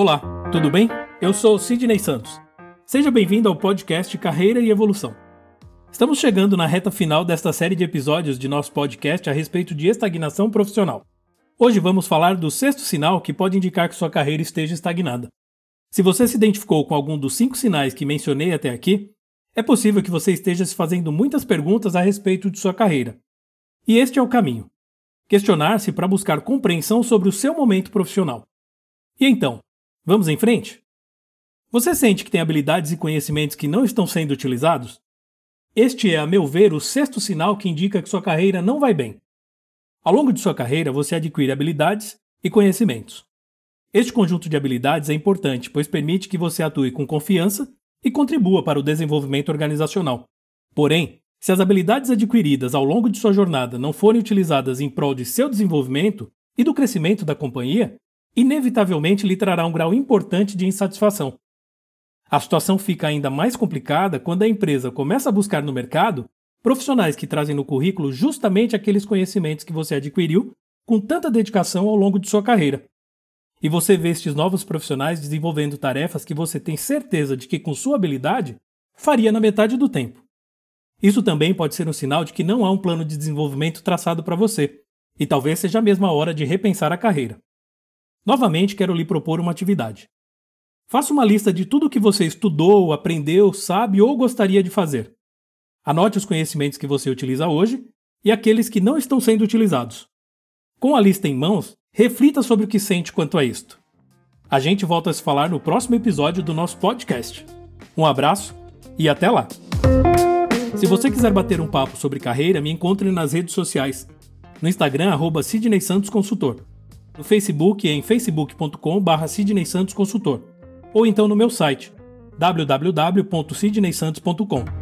Olá, tudo bem? Eu sou Sidney Santos. Seja bem-vindo ao podcast Carreira e Evolução. Estamos chegando na reta final desta série de episódios de nosso podcast a respeito de estagnação profissional. Hoje vamos falar do sexto sinal que pode indicar que sua carreira esteja estagnada. Se você se identificou com algum dos cinco sinais que mencionei até aqui, é possível que você esteja se fazendo muitas perguntas a respeito de sua carreira. E este é o caminho: questionar-se para buscar compreensão sobre o seu momento profissional. E então, Vamos em frente? Você sente que tem habilidades e conhecimentos que não estão sendo utilizados? Este é, a meu ver, o sexto sinal que indica que sua carreira não vai bem. Ao longo de sua carreira, você adquire habilidades e conhecimentos. Este conjunto de habilidades é importante, pois permite que você atue com confiança e contribua para o desenvolvimento organizacional. Porém, se as habilidades adquiridas ao longo de sua jornada não forem utilizadas em prol de seu desenvolvimento e do crescimento da companhia, inevitavelmente lhe trará um grau importante de insatisfação. A situação fica ainda mais complicada quando a empresa começa a buscar no mercado profissionais que trazem no currículo justamente aqueles conhecimentos que você adquiriu com tanta dedicação ao longo de sua carreira. E você vê estes novos profissionais desenvolvendo tarefas que você tem certeza de que, com sua habilidade, faria na metade do tempo. Isso também pode ser um sinal de que não há um plano de desenvolvimento traçado para você, e talvez seja a mesma hora de repensar a carreira. Novamente, quero lhe propor uma atividade. Faça uma lista de tudo o que você estudou, aprendeu, sabe ou gostaria de fazer. Anote os conhecimentos que você utiliza hoje e aqueles que não estão sendo utilizados. Com a lista em mãos, reflita sobre o que sente quanto a isto. A gente volta a se falar no próximo episódio do nosso podcast. Um abraço e até lá! Se você quiser bater um papo sobre carreira, me encontre nas redes sociais. No Instagram, arroba Sidney Santos Consultor no Facebook em facebook.com.br Consultor, ou então no meu site www.sidneysantos.com.